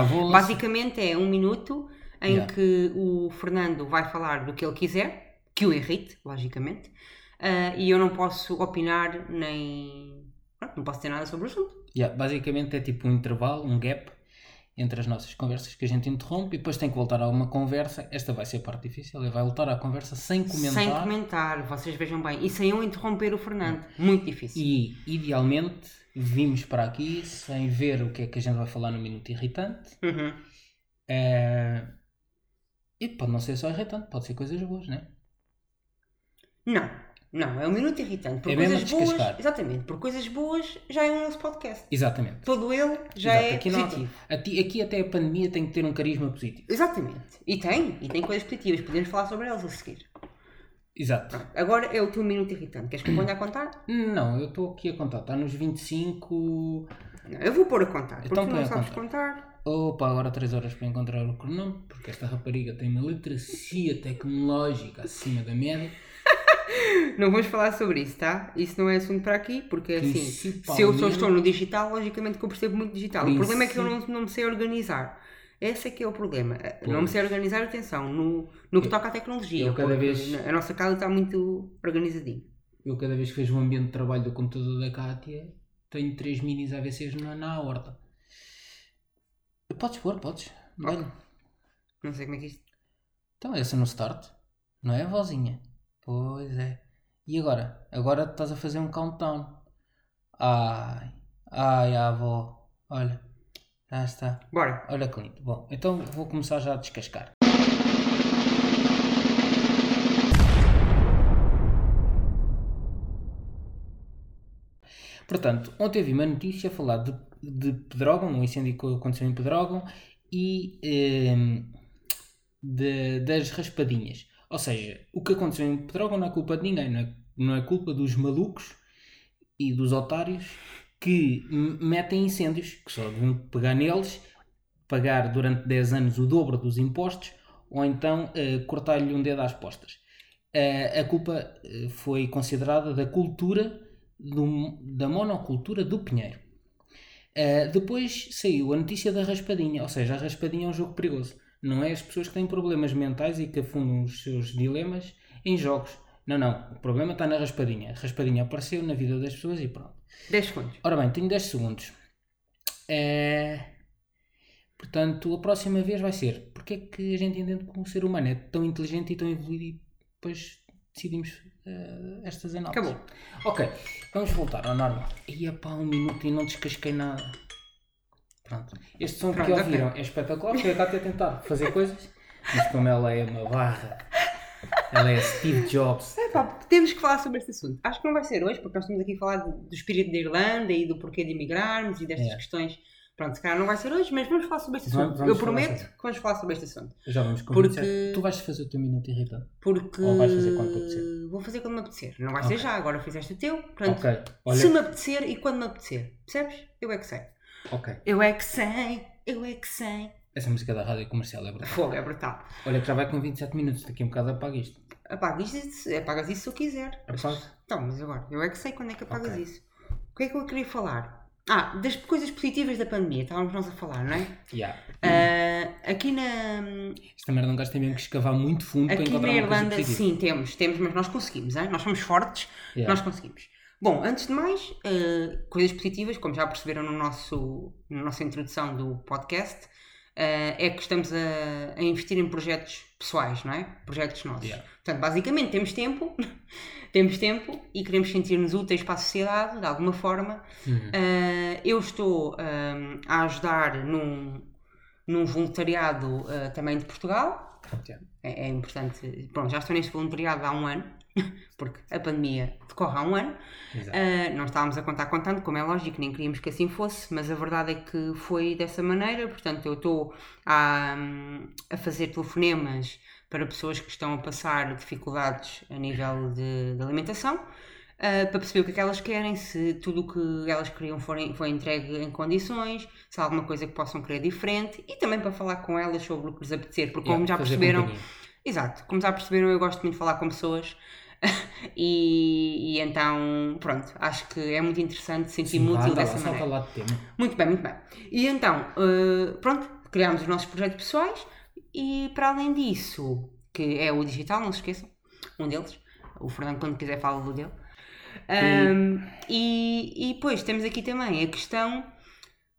Vou lançar. Basicamente é um minuto em Yeah. que o Fernando vai falar do que ele quiser, que o irrite, logicamente, ah, e eu não posso opinar nem. pronto, não posso ter nada sobre o assunto. Já, basicamente é tipo um intervalo, um gap entre as nossas conversas que a gente interrompe e depois tem que voltar a uma conversa. Esta vai ser a parte difícil, ele vai voltar à conversa sem comentar. Sem comentar, vocês vejam bem. E sem eu interromper o Fernando. Muito difícil. E, idealmente, vimos para aqui sem ver o que é que a gente vai falar no Minuto Irritante. Uhum. Eh, E pode não ser só irritante, pode ser coisas boas, né? Não, não, é um minuto irritante. Por É mesmo coisas a boas. descascar. Exatamente, por coisas boas já é o nosso podcast. Exatamente. Todo ele já Exato, é aqui, não positivo. aqui, aqui até a pandemia tem que ter um carisma positivo. Exatamente. E tem, e tem coisas positivas. Podemos falar sobre elas a seguir. Exato. Agora é o teu minuto irritante. Queres que eu ponha a contar? Não, eu estou aqui a contar. Está nos 25. Não, eu vou pôr a contar. Porque Então tu não sabes contar. contar. Opa, agora 3 horas para encontrar o cronômetro, porque esta rapariga tem uma literacia tecnológica acima da média. Não vamos falar sobre isso, tá? Isso não é assunto para aqui, porque assim, se eu só estou no digital, logicamente que eu percebo muito digital. O problema é que eu não, não me sei organizar. Esse é que é o problema. Pois. Não me sei organizar, atenção, no, no que Eu- toca à tecnologia. eu cada vez- A nossa casa está muito organizadinha. Eu cada vez que vejo o ambiente de trabalho do computador da Kátia, tenho três minis AVCs na, na horta. Podes pôr, podes. Dá-lhe. Não sei como é que isto. Então essa no start, não é, vozinha? Pois é. E agora? Agora estás a fazer um countdown. Ai, ai, avó. Olha, já está. Bora. Olha que lindo. Bom, então vou começar já a descascar. Portanto, ontem vi uma notícia a falar de, de Pedrógão, um incêndio que aconteceu em Pedrógão e ehm, de- das raspadinhas. Ou seja, o que aconteceu em Pedrógão não é culpa de ninguém, não é, não é culpa dos malucos e dos otários que metem incêndios, que só deviam pegar neles, pagar durante 10 anos o dobro dos impostos ou então eh, cortar-lhe um dedo às postas. Eh, a culpa eh, foi considerada da cultura, do- da monocultura do pinheiro. Depois saiu a notícia da raspadinha, ou seja, a raspadinha é um jogo perigoso. Não é as pessoas que têm problemas mentais e que afundam os seus dilemas em jogos. Não, não. O problema está na raspadinha. A raspadinha apareceu na vida das pessoas e pronto. 10 segundos. Ora bem, tenho 10 segundos. É... Portanto, a próxima vez vai ser porque é que a gente entende que o ser humano é tão inteligente e tão evoluído e depois decidimos eh, estas análises. Acabou. Ok, vamos voltar ao normal. Ia pá, um minuto e não descasquei nada. Pronto. Este som Pronto, que ouviram é espetacular. Foi a Cátia tentar fazer coisas, mas como ela é uma barra, ela é Steve Jobs. Epá, temos que falar sobre este assunto. Acho que não vai ser hoje, porque nós estamos aqui a falar do, do espírito da Irlanda e do porquê de emigrarmos e destas É. questões. Pronto, se calhar não vai ser hoje, mas vamos falar sobre este assunto. vamos Eu prometo sobre. que vamos falar sobre este assunto. Já vamos com Porque- 27. Tu vais fazer o teu minuto irritante. Porque. Ou vais fazer quando te apetecer? Vou fazer quando me apetecer. Não vai Ok. ser já, agora fizeste o teu. Portanto, Ok, olha. se me apetecer e quando me apetecer. Percebes? Eu é que sei. Ok. Eu é que sei. Eu é que sei. Essa música da rádio comercial é brutal. Fogo, é brutal. Olha que já vai com 27 minutos, daqui a um bocado apaga isto. Apagas isso, apagas isso se eu quiser. Apaga. Então, mas agora, eu é que sei quando é que apagas Ok. isso. O que é que eu queria falar? Ah, das coisas positivas da pandemia, estávamos nós a falar, não é? Yeah. Ah, aqui na, Esta merda gajo tem mesmo que escavar muito fundo para aqui encontrar na Irlanda, sim, temos, temos, mas nós conseguimos, hein? nós somos fortes, Yeah. nós conseguimos. Bom, antes de mais, ah, coisas positivas, como já perceberam no nosso, na nossa introdução do podcast, ah, é que estamos a, a investir em projetos pessoais, não é? Projetos nossos. Yeah. Portanto, basicamente temos tempo, [LAUGHS] temos tempo e queremos sentir-nos úteis para a sociedade, de alguma forma. Uhum. Uh, eu estou um, a ajudar num, num voluntariado uh, também de Portugal. Yeah. É, é importante. Pronto, já estou neste voluntariado há um ano, porque a pandemia decorre há um ano. Uh, não estávamos a contar com tanto, como é lógico, nem queríamos que assim fosse, mas a verdade é que foi dessa maneira. Portanto, eu estou a, a fazer telefonemas para pessoas que estão a passar dificuldades a nível de, de alimentação. uh, para perceber o que é que elas querem, se tudo o que elas queriam foi entregue em condições, se há alguma coisa que possam querer diferente e também para falar com elas sobre o que lhes apetecer, porque como Yeah, já fazer perceberam, companhia. Exato, como já perceberam, eu gosto muito de falar com pessoas [LAUGHS] e, e então, pronto, acho que é muito interessante sentir-me útil lá, dessa salta maneira. lá de tema. Muito bem, muito bem. E então, eh, pronto, criámos os nossos projetos pessoais e para além disso, que é o digital, não se esqueçam, um deles, o Fernando quando quiser fala do dele. Ahm, e, e depois temos aqui também a questão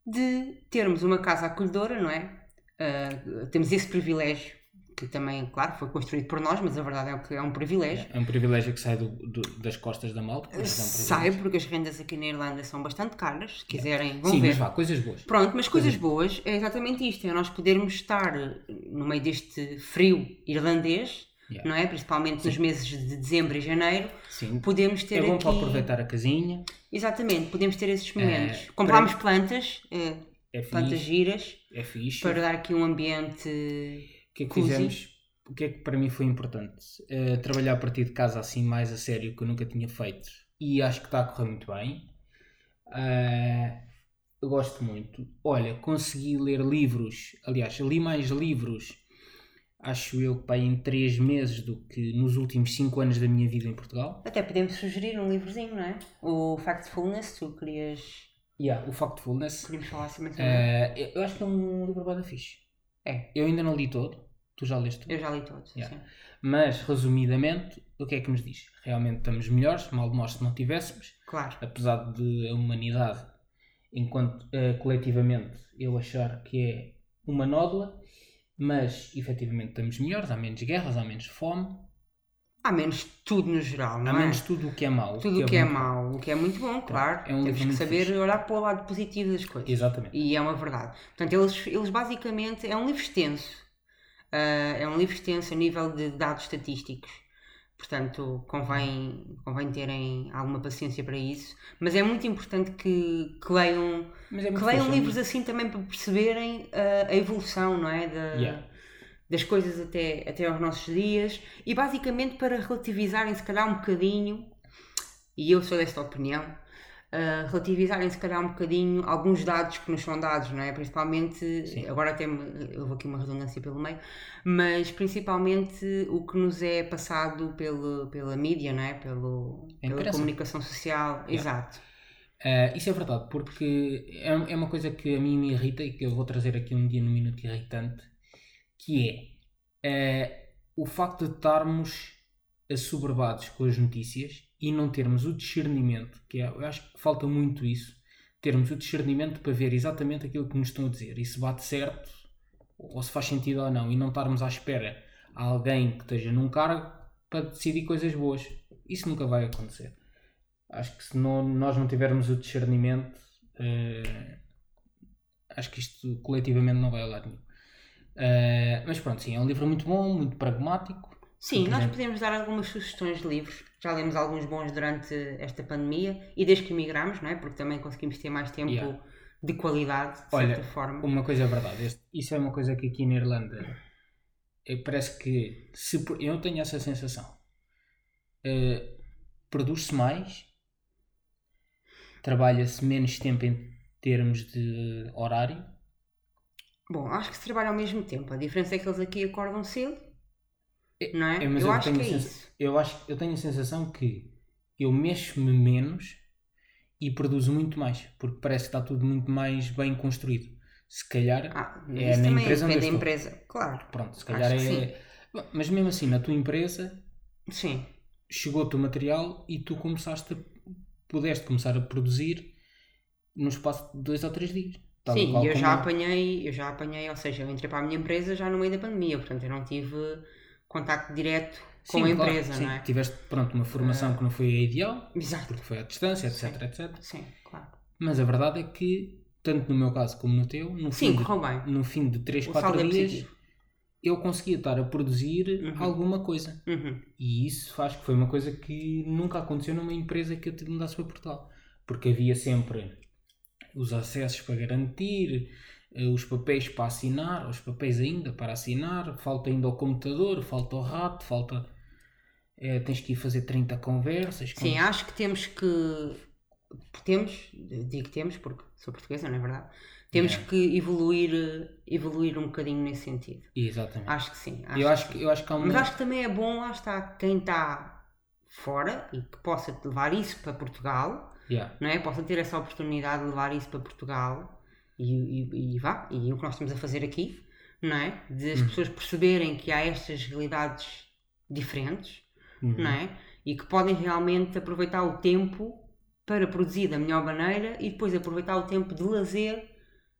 de termos uma casa acolhedora, não é? Ah, temos esse privilégio, que também, claro, foi construído por nós, mas a verdade é que é um privilégio. É um privilégio que sai do- do- das costas da malta. é um Sai, porque as rendas aqui na Irlanda são bastante caras, se quiserem, vão Sim, ver. mas vá, coisas boas. Pronto, mas coisas boas é exatamente isto: é nós podermos estar no meio deste frio irlandês, Yeah. não é? Principalmente nos meses de dezembro e janeiro, Sim. podemos ter É bom aqui. para aproveitar a casinha. Exatamente, podemos ter esses momentos. É, Comprámos plantas, eh, É plantas giras, É fixe. para dar aqui um ambiente. O que é que fizemos? O que é que para mim foi importante? Eh, trabalhar a partir de casa assim mais a sério que eu nunca tinha feito. E acho que está a correr muito bem. Eh, eu gosto muito. Olha, consegui ler livros. Aliás, li mais livros acho eu, pá, em 3 meses do que nos últimos 5 anos da minha vida em Portugal. Até podemos sugerir um livrozinho, não é? O Factfulness, tu querias. Yeah, o Factfulness. Queríamos falar assim mais Uh, eu eu acho que é um livro bada fixe. É. Eu ainda não li todo. Tu já leste? Eu já li todos. Yeah. sim. Mas, resumidamente, o que é que nos diz? Realmente estamos melhores, mal de nós se não tivéssemos. Claro. Apesar de a humanidade, enquanto eh, coletivamente, eu achar que é uma nódoa, mas efetivamente estamos melhores, há menos guerras, há menos fome, Há menos tudo no geral, não há é? menos tudo o que é mau. tudo o que é muito- mau, o que é muito bom, claro. é um Temos que saber fixe. olhar para o lado positivo das coisas. Exatamente. E é uma verdade. Portanto, eles, eles basicamente. É um livro extenso. Ah, é um livro extenso a nível de dados estatísticos. Portanto, convém, convém terem alguma paciência para isso. Mas é muito importante que, que leiam, é que leiam fixe, é livros assim também para perceberem ah, a evolução não é? Da, Yeah. Das coisas até, até aos nossos dias e basicamente para relativizarem se calhar um bocadinho, e eu sou desta opinião, ah, relativizarem se calhar um bocadinho alguns dados que nos são dados, não é? Principalmente, Sim. agora até vou aqui uma redundância pelo meio, mas principalmente o que nos é passado pelo, pela mídia, não é? Pelo, A pela comunicação social, exato. Uh, isso é verdade, porque é, é uma coisa que a mim me irrita e que eu vou trazer aqui um dia no Minuto Irritante, que é uh, o facto de estarmos assoberbados com as notícias e não termos o discernimento, que é, eu acho que falta muito isso, termos o discernimento para ver exatamente aquilo que nos estão a dizer e se bate certo ou se faz sentido ou não e não estarmos à espera a alguém que esteja num cargo para decidir coisas boas. Isso nunca vai acontecer. Acho que se não- nós não tivermos o discernimento, eh, acho que isto coletivamente não vai a lado nenhum. Eh, mas pronto, sim, é um livro muito bom, muito pragmático. Sim, nós podemos dar algumas sugestões de livros. Já lemos alguns bons durante esta pandemia e desde que emigramos, não é? Porque também conseguimos ter mais tempo Yeah. de qualidade, de Olha, certa forma. Uma coisa é verdade, este- isso é uma coisa que aqui na Irlanda eh, parece que se, eu tenho essa sensação. Eh, Produz-se mais, trabalha-se menos tempo em termos de horário. Bom, acho que se trabalha ao mesmo tempo. A diferença é que eles aqui acordam cedo, não é? É, eu, eu acho que é isso. Eu acho eu tenho a sensação que eu mexo-me menos e produzo muito mais, porque parece que está tudo muito mais bem construído. Se calhar, Ah, É na empresa depende da empresa. Claro. pronto, se calhar é. Mas mesmo assim, na tua empresa, Sim. chegou-te o material e tu começaste a, pudeste começar a produzir no espaço de dois ou três dias. Tal e Sim, eu já apanhei, eu já apanhei, ou seja, eu entrei para a minha empresa já no meio da pandemia, portanto eu não tive contacto direto com Sim, a claro, empresa, sim. não é? Tiveste pronto, uma formação que não foi a ideal, Exato. porque foi à distância, etc, Sim. etc. Sim, claro. Mas a verdade é que, tanto no meu caso como no teu, no, Sim, fim, de, no fim de 3, O 4 saldo é dias, positivo. eu conseguia estar a produzir Uhum. alguma coisa. Uhum. E isso acho que foi uma coisa que nunca aconteceu numa empresa que eu te mudasse para Portugal. Porque havia sempre os acessos para garantir, eh, os papéis para assinar, os papéis ainda para assinar, falta ainda o computador, falta o rato, falta. eh, tens que ir fazer 30 conversas. Sim, acho que temos que. Temos, digo temos porque sou portuguesa, não é verdade? Temos Yeah. que evoluir, eh, evoluir um bocadinho nesse sentido. Exatamente. Acho que sim. eu, acho que, eu acho que há uma. Mas acho que também é bom, lá está, quem está fora e que possa levar isso para Portugal, Yeah. não é? Possa ter essa oportunidade de levar isso para Portugal e, e, e vá, e o que nós estamos a fazer aqui, não é? De as Uhum. pessoas perceberem que há estas realidades diferentes, Uhum. não é? E que podem realmente aproveitar o tempo para produzir da melhor maneira e depois aproveitar o tempo de lazer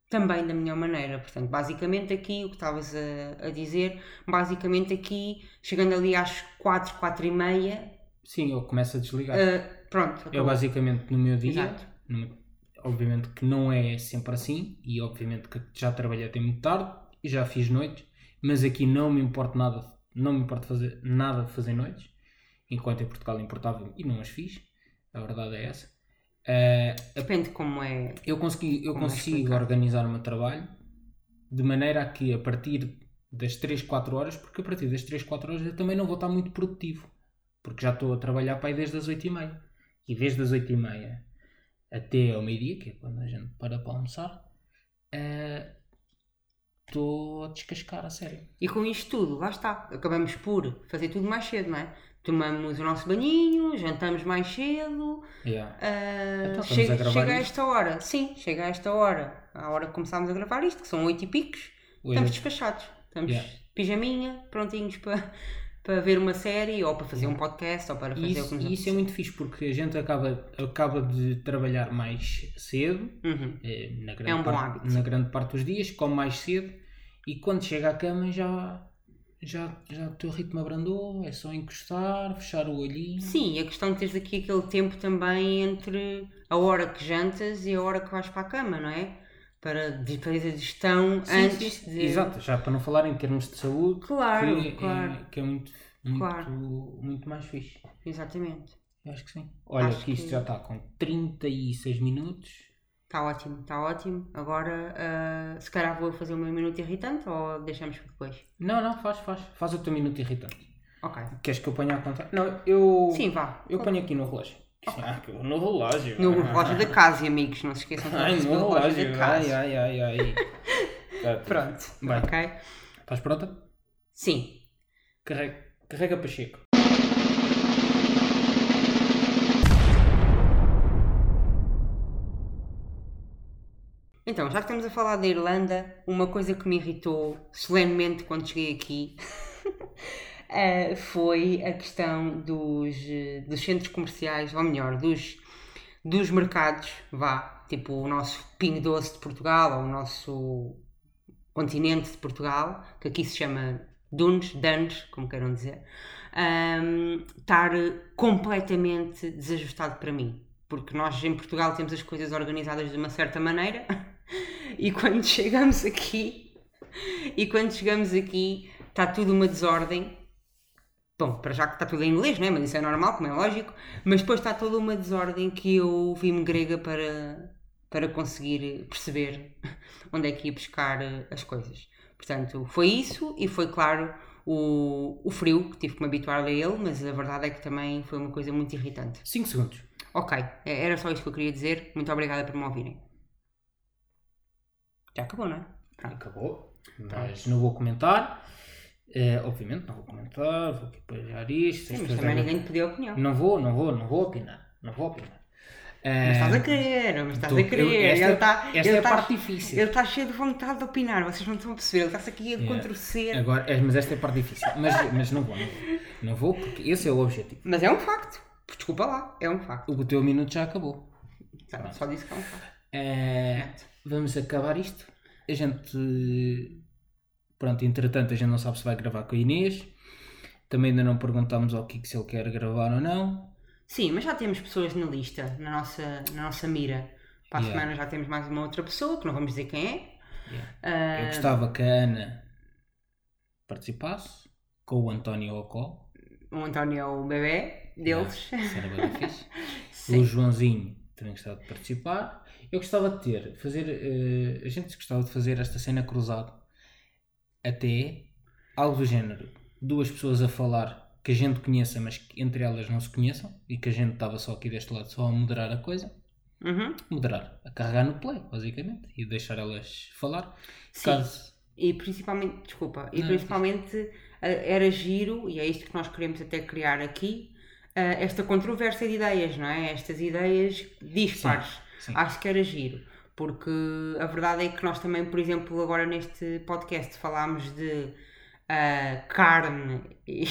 também da melhor maneira. Portanto, basicamente aqui, o que estavas a, a dizer, basicamente aqui, chegando ali às 4, 4 e meia, Sim, eu começo a desligar. ah, pronto, Eu acabou. basicamente no meu dia, no- obviamente que não é sempre assim, e obviamente que já trabalhei até muito tarde e já fiz noites, mas aqui não me importa nada, não me importa fazer nada de fazer noites, enquanto em Portugal importava e não as fiz, a verdade é essa. Eh, Depende como é. eu consegui, eu é consigo explicado. organizar o meu trabalho de maneira a que a partir das 3, 4 horas, porque a partir das 3, 4 horas eu também não vou estar muito produtivo, porque já estou a trabalhar para aí desde as 8 e meia. E desde as 8 e meia até ao meio-dia, que é quando a gente para para almoçar, eh, estou a descascar a sério. E com isto tudo, lá está. Acabamos por fazer tudo mais cedo, não é? Tomamos o nosso banhinho, jantamos mais cedo. Yeah. ah, Então, a chega a esta hora. Sim, chega a esta hora. À hora que começámos a gravar isto, que são oito e picos. Hoje- Estamos despachados. Estamos Yeah. pijaminha, prontinhos para, para ver uma série, ou para fazer um podcast, ou para fazer E o que isso, isso é muito fixe porque a gente acaba, acaba de trabalhar mais cedo, Uhum. eh, na grande, É um parte, hábito. na grande parte dos dias, come mais cedo e quando chega à cama já, já, já o teu ritmo abrandou, é só encostar, fechar o olhinho. Sim, a questão de teres aqui aquele tempo também entre a hora que jantas e a hora que vais para a cama, não é? Para de- fazer a digestão Sim, antes sim, de. Exato, já para não falar em termos de saúde, Claro, que, claro. É, que é muito, muito, Claro. muito mais fixe. Exatamente. Eu acho que sim. Olha, Acho que isto que- já está com 36 minutos. Está ótimo, está ótimo. Agora, ah, se calhar vou fazer o meu minuto irritante ou deixamos para depois? Não, não, faz, faz. Faz o teu minuto irritante. Ok. Queres que eu ponha a contar? Não, eu. Sim, vá. Eu ponho aqui no relógio. Ah, no relógio. No relógio da casa, amigos, não se esqueçam de Ai, no relógio relógio. da Ai, casa. ai, ai, ai. Tá, Pronto, Vai. ok? Estás pronta? Sim. Carrega, carrega Pacheco. Então, já que estamos a falar da Irlanda, uma coisa que me irritou solenemente quando cheguei aqui eh, foi a questão dos, dos centros comerciais, ou melhor, dos, dos mercados, vá, tipo o nosso Pingo Doce de Portugal, ou o nosso continente de Portugal, que aqui se chama Dunes, Duns, como queiram dizer, ahm, estar completamente desajustado para mim. Porque nós em Portugal temos as coisas organizadas de uma certa maneira [LAUGHS] e quando chegamos aqui e quando chegamos aqui está tudo uma desordem. Bom, para já que está tudo em inglês, né? mas isso é normal, como é lógico. Mas depois está toda uma desordem que eu vi-me grega para, para conseguir perceber [LAUGHS] onde é que ia buscar eh, as coisas. Portanto, foi isso e foi, claro, o, o frio, que tive que me habituar a ele, mas a verdade é que também foi uma coisa muito irritante. 5 segundos. Ok, é- era só isso que eu queria dizer. Muito obrigada por me ouvirem. Já acabou, não é? Pronto. Acabou. Mas não vou comentar. Eh, obviamente não vou comentar. Vou aqui parar isto. Sim, As mas também ninguém te pediu opinião. Não vou, não vou, não vou opinar. Não vou opinar. Mas estás a querer, mas estás tu- a querer. eu- esta ele é- está, esta ele é a está- parte difícil. Ele está cheio de vontade de opinar, vocês não estão a perceber. Ele está-se aqui a Yeah. contorcer. Agora, é, mas esta é a parte difícil. Mas, mas não vou, não vou. Não vou porque esse é o objetivo. Mas é um facto. Desculpa lá, é um facto. O teu minuto já acabou. Tá, Só disse que é um facto. Eh, vamos acabar isto. A gente. Pronto, entretanto, a gente não sabe se vai gravar com a Inês. Também ainda não perguntámos ao Kiko se ele quer gravar ou não. Sim, mas já temos pessoas na lista, na nossa, na nossa mira. Para a Yeah. semana já temos mais uma outra pessoa, que não vamos dizer quem é. Yeah. Ah, Eu gostava que a Ana participasse com o António Ocó. o António é o bebê deles. [LAUGHS] Sim. O Joãozinho também gostava de participar. Eu gostava de ter, fazer, eh, a gente gostava de fazer esta cena cruzada. Até algo do género. Duas pessoas a falar que a gente conheça, mas que entre elas não se conheçam. E que a gente estava só aqui deste lado só a moderar a coisa. Uhum. Moderar, a carregar no play, basicamente. E deixar elas falar. Sim. Caso. E principalmente, desculpa, e Não, principalmente eh, era giro, e é isto que nós queremos até criar aqui, eh, esta controvérsia de ideias, não é? Estas ideias dispares. Sim. Acho que era giro, porque a verdade é que nós também, por exemplo, agora neste podcast falámos de ah, carne, e,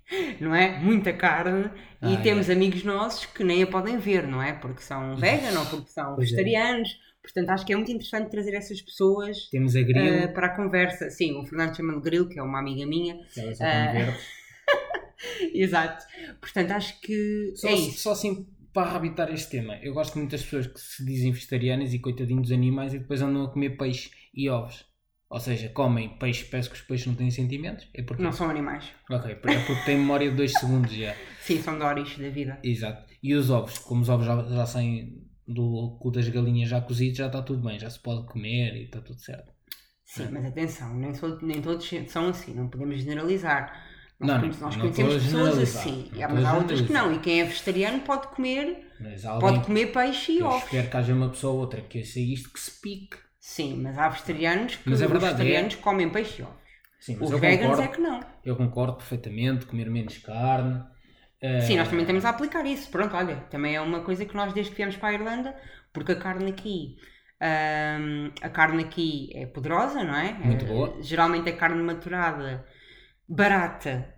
[LAUGHS] não é? Muita carne, e Ah, temos amigos nossos que nem a podem ver, não é? Porque são vegan ou porque são Pois é. vegetarianos. Portanto, acho que é muito interessante trazer essas pessoas Temos a Grilo. ah, para a conversa. Sim, o Fernando chama-lhe Grilo, que é uma amiga minha. ela só ah, verde. [LAUGHS] Exato. Portanto, acho que Só, é isso. só assim para habitar este tema. Eu gosto de muitas pessoas que se dizem vegetarianas e coitadinhos dos animais e depois andam a comer peixe e ovos. Ou seja, comem peixe, parece que os peixes não têm sentimentos. É porque, Não são animais. Ok, é porque têm memória de 2 segundos já. [LAUGHS] Sim, são Doris da vida. Exato. E os ovos, como os ovos já, já saem do cu das galinhas já cozidos, já está tudo bem, já se pode comer e está tudo certo. Sim, mas atenção, nem, sou- nem todos são assim, não podemos generalizar. Nós, Não, conhe- não, nós não conhecemos pessoas assim, É, mas há outras que não. E quem é vegetariano pode comer, alguém pode comer peixe e ovos. espero que haja uma pessoa ou outra que ouça isto que se pique Sim, mas há vegetarianos que Mas é verdade, vegetarianos comem peixe e ovos. Sim, mas Os veganos concordo, é que não. eu concordo perfeitamente, comer menos carne. eh, Sim, nós também temos a aplicar isso. Pronto, olha, também é uma coisa que nós desde que viemos para a Irlanda, porque a carne aqui, hum, a carne aqui é poderosa, não é? Muito Eh, boa. Geralmente é carne maturada, barata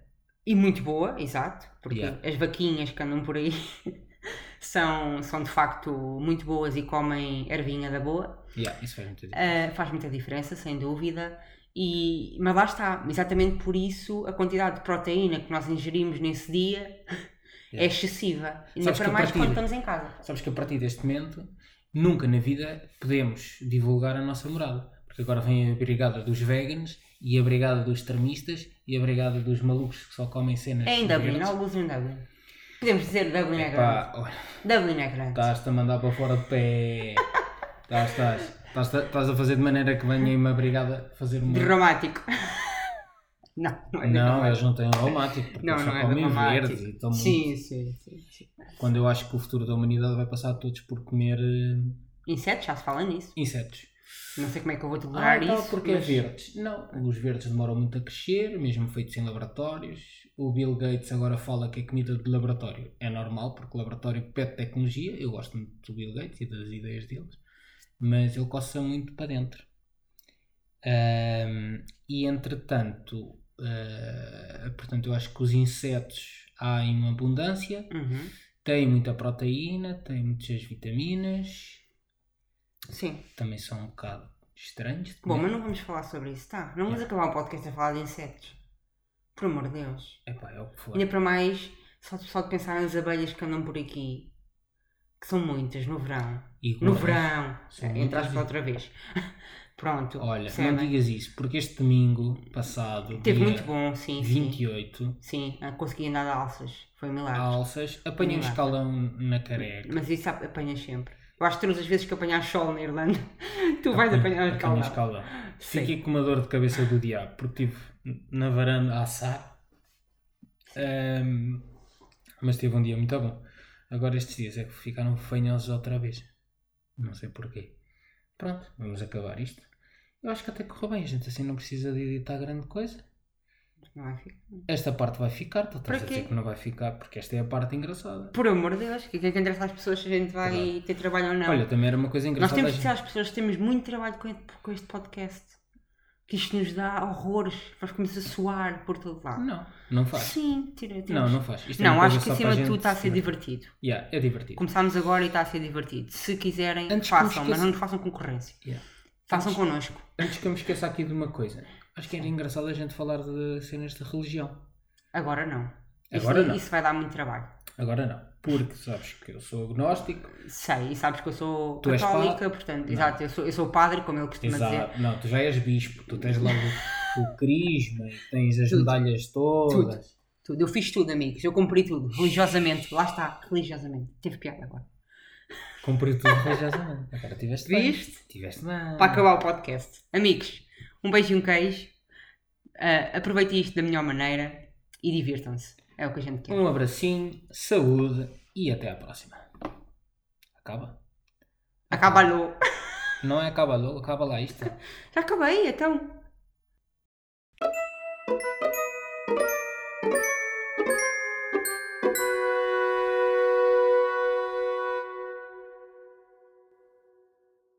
e muito boa, exato. Porque Yeah. as vaquinhas que andam por aí [LAUGHS] são, são de facto muito boas e comem ervinha da boa. yeah, isso faz muita diferença. Uh, faz muita diferença, sem dúvida. E, mas lá está, exatamente por isso a quantidade de proteína que nós ingerimos nesse dia é Yeah. excessiva. Ainda Sabes que para mais partir- quando estamos em casa. Sabes que a partir deste momento, nunca na vida podemos divulgar a nossa morada. Porque agora vem a brigada dos vegans e a brigada dos extremistas e a brigada dos malucos que só comem cenas. É em Dublin, alguns em Dublin. Podemos dizer Dublin é grande. Olha, Dublin é grande. estás-te a mandar para fora de pé. Estás, estás. Estás, a fazer de maneira que venha uma brigada fazer uma. Dramático. [LAUGHS] não, não é Não, eles não têm aromático, porque Não, eles só não é comem dramático. verdes e estão Sim, sim, sim, sim. Quando eu acho que o futuro da humanidade vai passar todos por comer eh, Insetos, já se fala nisso. insetos. Não sei como é que eu vou Ah, tolerar tal, isso. porque mas- é verdes. Não, os verdes demoram muito a crescer, mesmo feitos em laboratórios. O Bill Gates agora fala que é comida de laboratório. É normal, porque o laboratório pede tecnologia. Eu gosto muito do Bill Gates e das ideias deles, mas ele coça muito para dentro. Ahm, e entretanto, ah, portanto, eu acho que os insetos há em abundância, Uhum. têm muita proteína, têm muitas vitaminas, Sim. também são um bocado estranhos. Bom, mas não vamos falar sobre isso, tá? Não vamos acabar o podcast a falar de insetos. Por amor de Deus. Epá, é o que for. Ainda para mais, só, só de pensar nas abelhas que andam por aqui, que são muitas no verão. E No gordas. verão! São É, muitas Entraste e- outra vez. [LAUGHS] Pronto. Olha, percebem? não digas isso, porque este domingo passado, Teve dia muito bom, sim. Sim, 28, sim ah, consegui andar de alças. Foi um milagre. alças, apanhei um Milagre. escalão na careca. Mas isso ap- apanhas sempre. Eu acho que todas as vezes que apanhar sol na Irlanda, [LAUGHS] tu vais apanhar a escalão. Sim. Fiquei com uma dor de cabeça do diabo, porque estive na varanda a assar. Ahm, mas teve um dia muito bom. Agora estes dias é que ficaram fanhosos outra vez. Não sei porquê. Pronto, vamos acabar isto. Eu acho que até correu bem, a gente assim não precisa de editar grande coisa. Não vai ficar. Esta parte vai ficar, tu estás a dizer que não vai ficar, porque esta é a parte engraçada. Por amor de Deus, que é que interessa às pessoas se a gente vai ter trabalho ou não? Olha, também era uma coisa Nós engraçada. temos a que dizer às pessoas que temos muito trabalho com este, com este podcast. Que isto nos dá horrores. Nós começamos a suar por todo lado. Não, não faz. Sim, tira, tira. Não, não faz. Isto é Não, uma acho que acima de tudo está a ser se- divertido. Yeah, é divertido. Começámos agora e está a ser divertido. Se quiserem, Antes façam, mas não nos façam concorrência. Yeah. Façam Antes- connosco. Antes que eu me esqueça aqui de uma coisa, acho que era engraçado a gente falar de cenas de religião. Agora não. Agora isso, não. Isso vai dar muito trabalho. Agora não, porque sabes que eu sou agnóstico. Sei, e sabes que eu sou Tu católica, portanto, Não. exato, eu sou, eu sou padre, como ele costuma dizer. Exato. Não, tu já és bispo, tu tens lá o, o crisma tens as Tudo. medalhas todas. Tudo. Eu fiz tudo, amigos. Eu cumpri tudo, religiosamente. Lá está, religiosamente. Teve piada agora. Cumpri tudo [LAUGHS] religiosamente. Agora tiveste bem. Viste? Tiveste bem. Para acabar o podcast. Amigos, um beijo e um queijo. Ah, aproveitem isto da melhor maneira e divirtam-se. É o que a gente quer. Um abracinho, saúde e até à próxima. Acaba? Acaba-lo. Não é acaba logo, acaba lá isto. [LAUGHS] Já acabei, então.